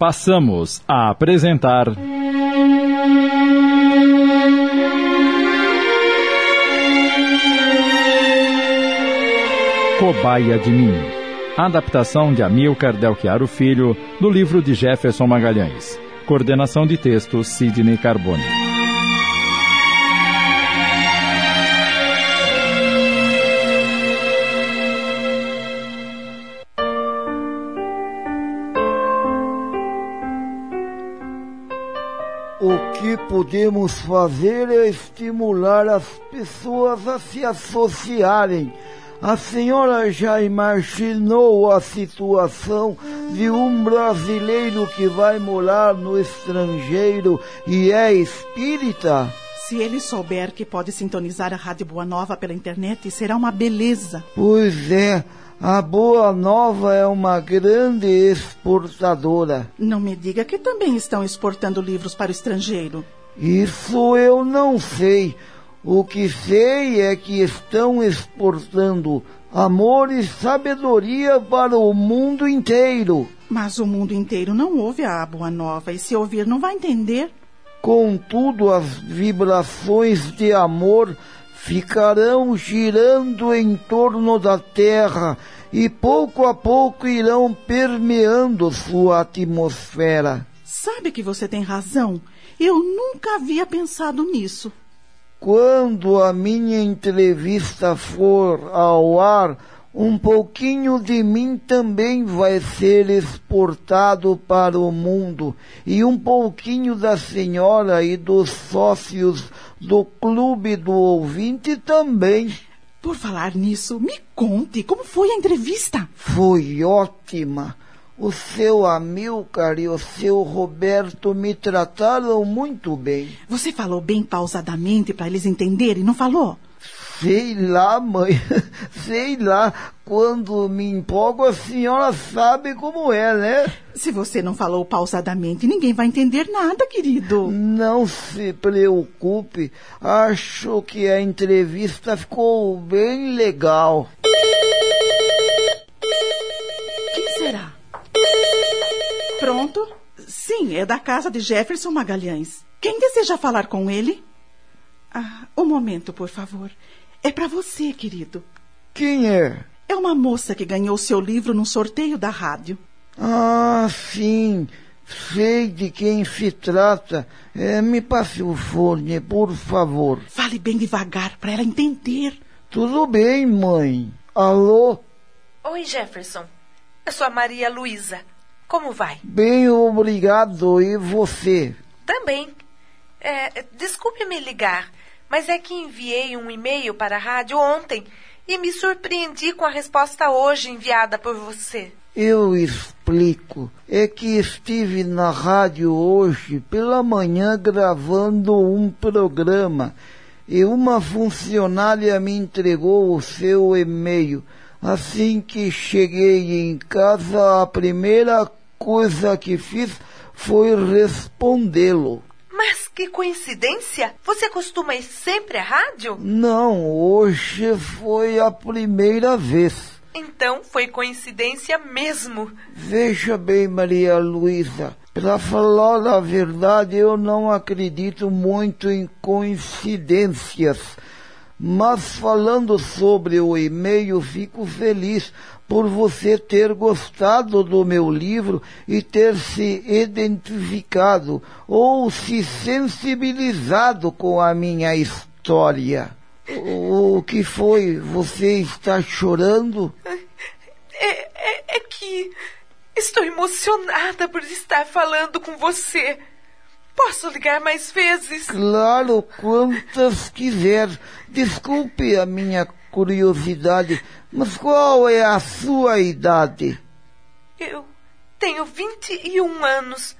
Passamos a apresentar. Cobaia de mim. Adaptação de Amilcar Delchiaro Filho, do livro de Jefferson Magalhães. Coordenação de texto Sidney Carbone. O que podemos fazer é estimular as pessoas a se associarem. A senhora já imaginou a situação de um brasileiro que vai morar no estrangeiro e é espírita? Se ele souber que pode sintonizar a Rádio Boa Nova pela internet, será uma beleza. Pois é, a Boa Nova é uma grande exportadora. Não me diga que também estão exportando livros para o estrangeiro. Isso eu não sei. O que sei é que estão exportando amor e sabedoria para o mundo inteiro. Mas o mundo inteiro não ouve a Boa Nova e se ouvir não vai entender. Contudo, as vibrações de amor ficarão girando em torno da Terra e pouco a pouco irão permeando sua atmosfera. Sabe que você tem razão. Eu nunca havia pensado nisso. Quando a minha entrevista for ao ar, um pouquinho de mim também vai ser exportado para o mundo e um pouquinho da senhora e dos sócios do clube do ouvinte também. Por falar nisso, me conte como foi a entrevista. Foi ótima. O seu Amilcar e o seu Roberto me trataram muito bem. Você falou bem pausadamente para eles entenderem, não falou? Sei lá, mãe. Sei lá. Quando me empolgo, a senhora sabe como é, né? Se você não falou pausadamente, ninguém vai entender nada, querido. Não se preocupe. Acho que a entrevista ficou bem legal. Quem será? Pronto? Sim, é da casa de Jefferson Magalhães. Quem deseja falar com ele? Ah, um momento, por favor. É para você, querido. Quem é? É uma moça que ganhou seu livro num sorteio da rádio. Ah, sim. Sei de quem se trata. É, me passe o fone, por favor. Fale bem devagar para ela entender. Tudo bem, mãe. Alô? Oi, Jefferson. Eu sou a Maria Luísa. Como vai? Bem, obrigado. E você? Também. É, desculpe me ligar, mas é que enviei um e-mail para a rádio ontem e me surpreendi com a resposta hoje enviada por você. Eu explico. É que estive na rádio hoje pela manhã gravando um programa e uma funcionária me entregou o seu e-mail. Assim que cheguei em casa, a primeira coisa que fiz foi respondê-lo. Mas que coincidência! Você costuma ir sempre à rádio? Não, hoje foi a primeira vez. Então foi coincidência mesmo. Veja bem, Maria Luísa, para falar a verdade, eu não acredito muito em coincidências. Mas falando sobre o e-mail, fico feliz por você ter gostado do meu livro e ter se identificado ou se sensibilizado com a minha história. O que foi? Você está chorando? É, é, é que estou emocionada por estar falando com você. Posso ligar mais vezes? Claro, quantas quiser. Desculpe a minha curiosidade, mas qual é a sua idade? Eu tenho 21 anos.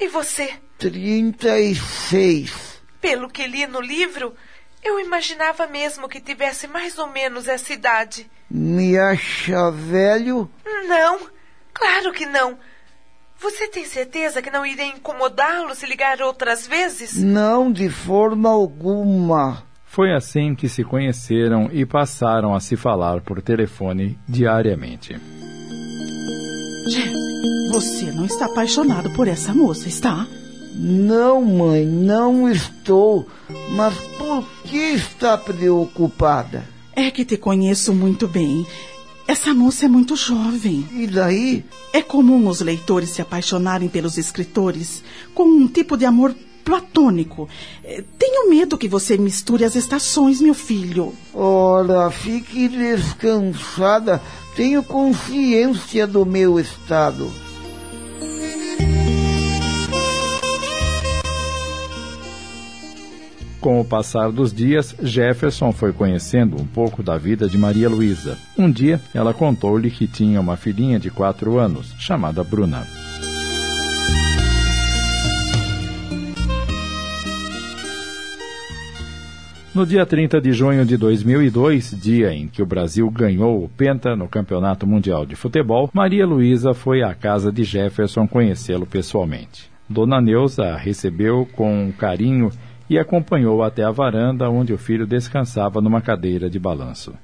E você? 36. Pelo que li no livro, eu imaginava mesmo que tivesse mais ou menos essa idade. Me acha velho? Não, claro que não. Você tem certeza que não irei incomodá-lo se ligar outras vezes? Não, de forma alguma. Foi assim que se conheceram e passaram a se falar por telefone diariamente. Jeff, Você não está apaixonado por essa moça, está? Não, mãe, não estou. Mas por que está preocupada? É que te conheço muito bem. Essa moça é muito jovem. E daí? É comum os leitores se apaixonarem pelos escritores com um tipo de amor platônico. É, tenho medo que você misture as estações, meu filho. Ora, fique descansada. Tenho consciência do meu estado. Com o passar dos dias, Jefferson foi conhecendo um pouco da vida de Maria Luísa. Um dia, ela contou-lhe que tinha uma filhinha de quatro anos, chamada Bruna. No dia 30 de junho de 2002, dia em que o Brasil ganhou o Penta no Campeonato Mundial de Futebol, Maria Luísa foi à casa de Jefferson conhecê-lo pessoalmente. Dona Neuza a recebeu com carinho e acompanhou até a varanda onde o filho descansava numa cadeira de balanço.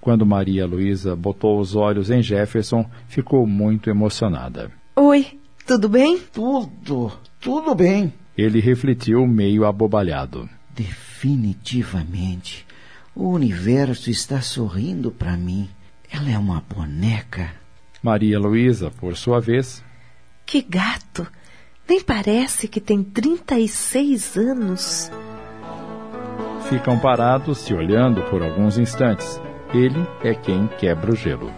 Quando Maria Luísa botou os olhos em Jefferson, ficou muito emocionada. Oi, tudo bem? Tudo, tudo bem. Ele refletiu meio abobalhado. Definitivamente, o universo está sorrindo para mim. Ela é uma boneca. Maria Luísa, por sua vez. Que gato! Nem parece que tem 36 anos. Ficam parados se olhando por alguns instantes. Ele é quem quebra o gelo.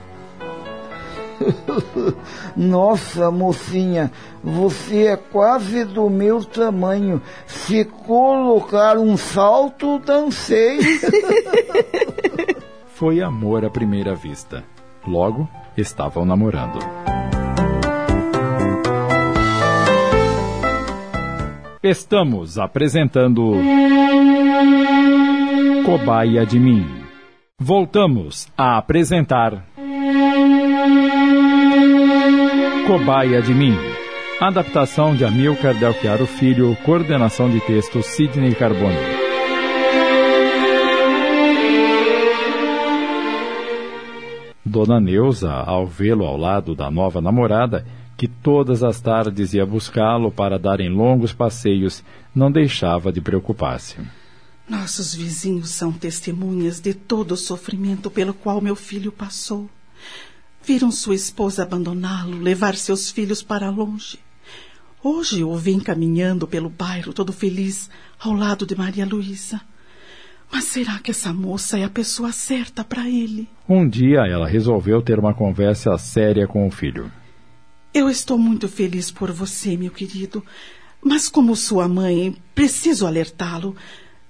Nossa, mocinha, você é quase do meu tamanho. Se colocar um salto, dancei. Foi amor à primeira vista. Logo, estavam namorando. Estamos apresentando Cobaia de Mim. Voltamos a apresentar Cobaia de Mim. Adaptação de Amilcar Delchiaro Filho, coordenação de texto Sidney Carboni. Dona Neuza, ao vê-lo ao lado da nova namorada, que todas as tardes ia buscá-lo para darem longos passeios, não deixava de preocupar-se. Nossos vizinhos são testemunhas de todo o sofrimento pelo qual meu filho passou. Viram sua esposa abandoná-lo, levar seus filhos para longe. Hoje o vem caminhando pelo bairro todo feliz ao lado de Maria Luísa. Mas será que essa moça é a pessoa certa para ele? Um dia ela resolveu ter uma conversa séria com o filho. Eu estou muito feliz por você, meu querido. Mas como sua mãe, preciso alertá-lo.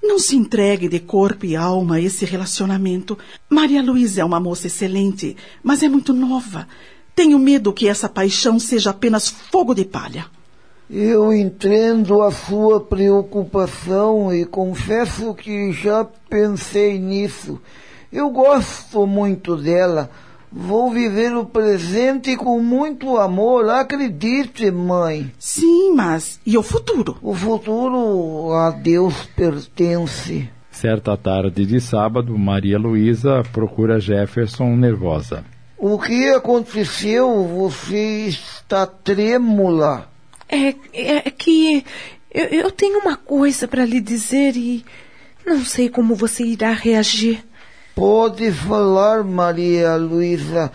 Não se entregue de corpo e alma a esse relacionamento. Maria Luísa é uma moça excelente, mas é muito nova. Tenho medo que essa paixão seja apenas fogo de palha. Eu entendo a sua preocupação e confesso que já pensei nisso. Eu gosto muito dela. Vou viver o presente com muito amor, acredite, mãe. Sim, mas e o futuro? O futuro a Deus pertence. Certa tarde de sábado, Maria Luísa procura Jefferson nervosa. O que aconteceu? Você está trêmula. É, é que eu, eu tenho uma coisa para lhe dizer e não sei como você irá reagir. Pode falar, Maria Luísa.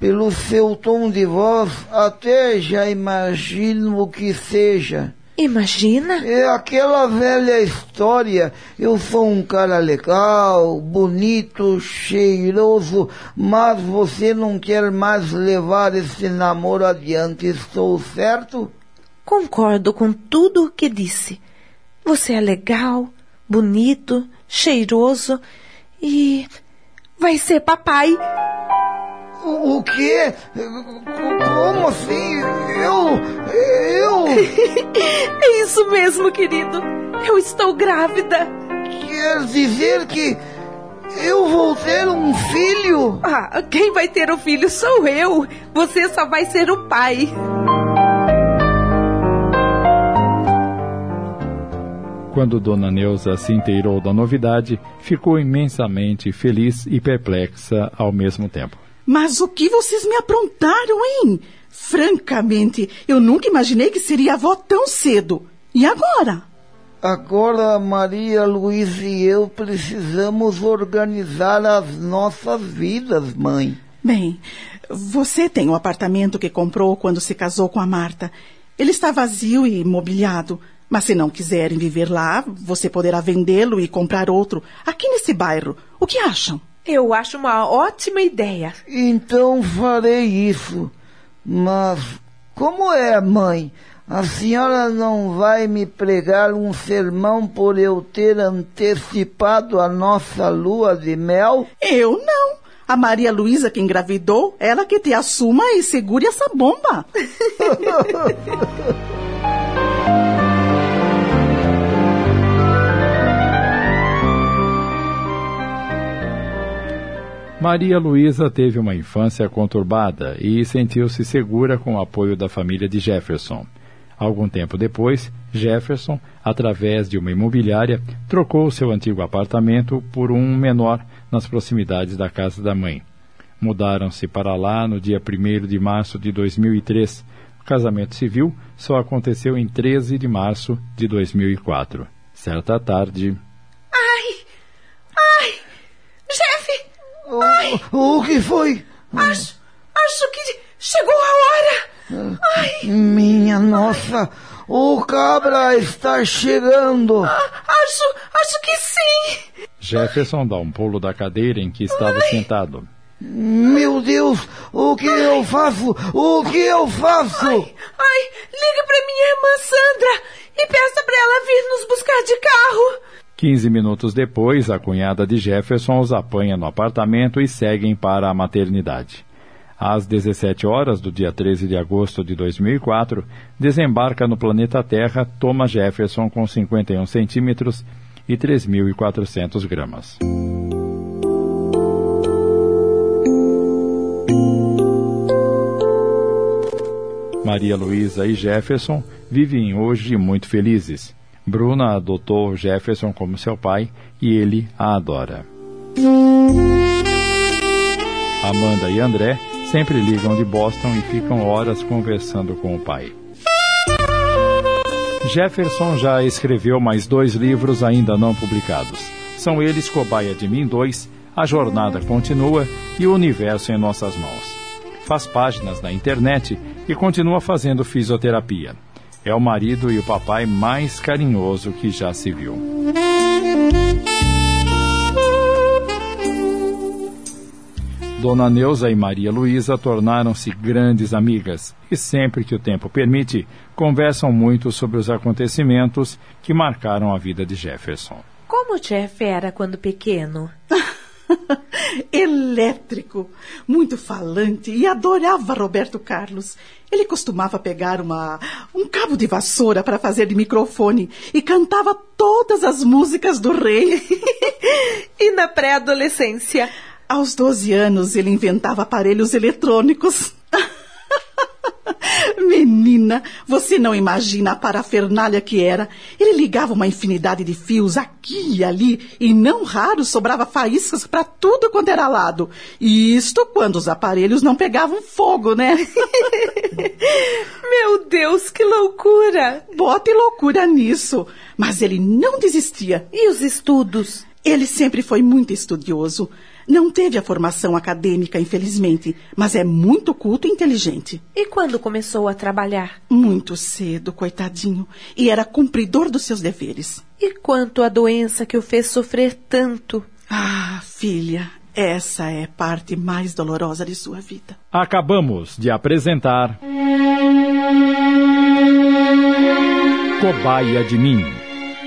Pelo seu tom de voz, até já imagino o que seja. Imagina? É aquela velha história. Eu sou um cara legal, bonito, cheiroso, mas você não quer mais levar esse namoro adiante. Estou certo? Concordo com tudo o que disse. Você é legal, bonito, cheiroso e vai ser papai. O, o quê? Como assim? Eu. Eu. é isso mesmo, querido. Eu estou grávida. Quer dizer que. Eu vou ter um filho? Ah, quem vai ter o filho sou eu. Você só vai ser o pai. Quando Dona Neuza se inteirou da novidade, ficou imensamente feliz e perplexa ao mesmo tempo. Mas o que vocês me aprontaram, hein? Francamente, eu nunca imaginei que seria avó tão cedo. E agora? Agora Maria Luísa e eu precisamos organizar as nossas vidas, mãe. Bem, você tem o apartamento que comprou quando se casou com a Marta. Ele está vazio e mobiliado. Mas se não quiserem viver lá, você poderá vendê-lo e comprar outro aqui nesse bairro. O que acham? Eu acho uma ótima ideia. Então farei isso. Mas como é, mãe? A senhora não vai me pregar um sermão por eu ter antecipado a nossa lua de mel? Eu não. A Maria Luísa que engravidou, ela que te assuma e segure essa bomba. Maria Luísa teve uma infância conturbada e sentiu-se segura com o apoio da família de Jefferson. Algum tempo depois, Jefferson, através de uma imobiliária, trocou seu antigo apartamento por um menor nas proximidades da casa da mãe. Mudaram-se para lá no dia 1 de março de 2003. O casamento civil só aconteceu em 13 de março de 2004. Certa tarde. Ai! Ai! Jeff! Ai! O, o que foi? Acho, acho que chegou a hora! Ai! Minha nossa! O cabra está chegando! Ah, acho, acho que sim! Jefferson dá um pulo da cadeira em que estava Ai. sentado. Meu Deus! O que eu faço? O que eu faço? Ai, liga pra minha irmã Sandra e peça pra ela vir nos buscar de carro. Quinze minutos depois, a cunhada de Jefferson os apanha no apartamento e seguem para a maternidade. Às 17 horas do dia 13 de agosto de 2004, desembarca no planeta Terra Thomas Jefferson com 51 centímetros e 3.400 gramas. Maria Luísa e Jefferson vivem hoje muito felizes. Bruna adotou Jefferson como seu pai e ele a adora. Amanda e André sempre ligam de Boston e ficam horas conversando com o pai. Jefferson já escreveu mais dois livros ainda não publicados. São eles Cobaia de Mim 2, A Jornada Continua e O Universo em Nossas Mãos. Faz páginas na internet e continua fazendo fisioterapia. É o marido e o papai mais carinhoso que já se viu. Dona Neuza e Maria Luísa tornaram-se grandes amigas e, sempre que o tempo permite, conversam muito sobre os acontecimentos que marcaram a vida de Jefferson. Como o Jeff era quando pequeno? Elétrico, muito falante e adorava Roberto Carlos. Ele costumava pegar uma, um cabo de vassoura para fazer de microfone e cantava todas as músicas do rei. e na pré-adolescência? Aos 12 anos, ele inventava aparelhos eletrônicos. Menina, você não imagina a parafernália que era. Ele ligava uma infinidade de fios aqui e ali, e não raro sobrava faíscas para tudo quanto era lado. E isto quando os aparelhos não pegavam fogo, né? Meu Deus, que loucura! Bote loucura nisso. Mas ele não desistia. E os estudos? Ele sempre foi muito estudioso. Não teve a formação acadêmica, infelizmente, mas é muito culto e inteligente. E quando começou a trabalhar? Muito cedo, coitadinho. E era cumpridor dos seus deveres. E quanto à doença que o fez sofrer tanto? Ah, filha, essa é a parte mais dolorosa de sua vida. Acabamos de apresentar. Cobaia de Mim.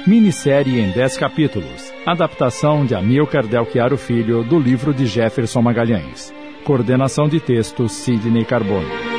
Minissérie em 10 capítulos. Adaptação de Amilcar Delchiaro Filho do livro de Jefferson Magalhães. Coordenação de texto Sidney Carbone.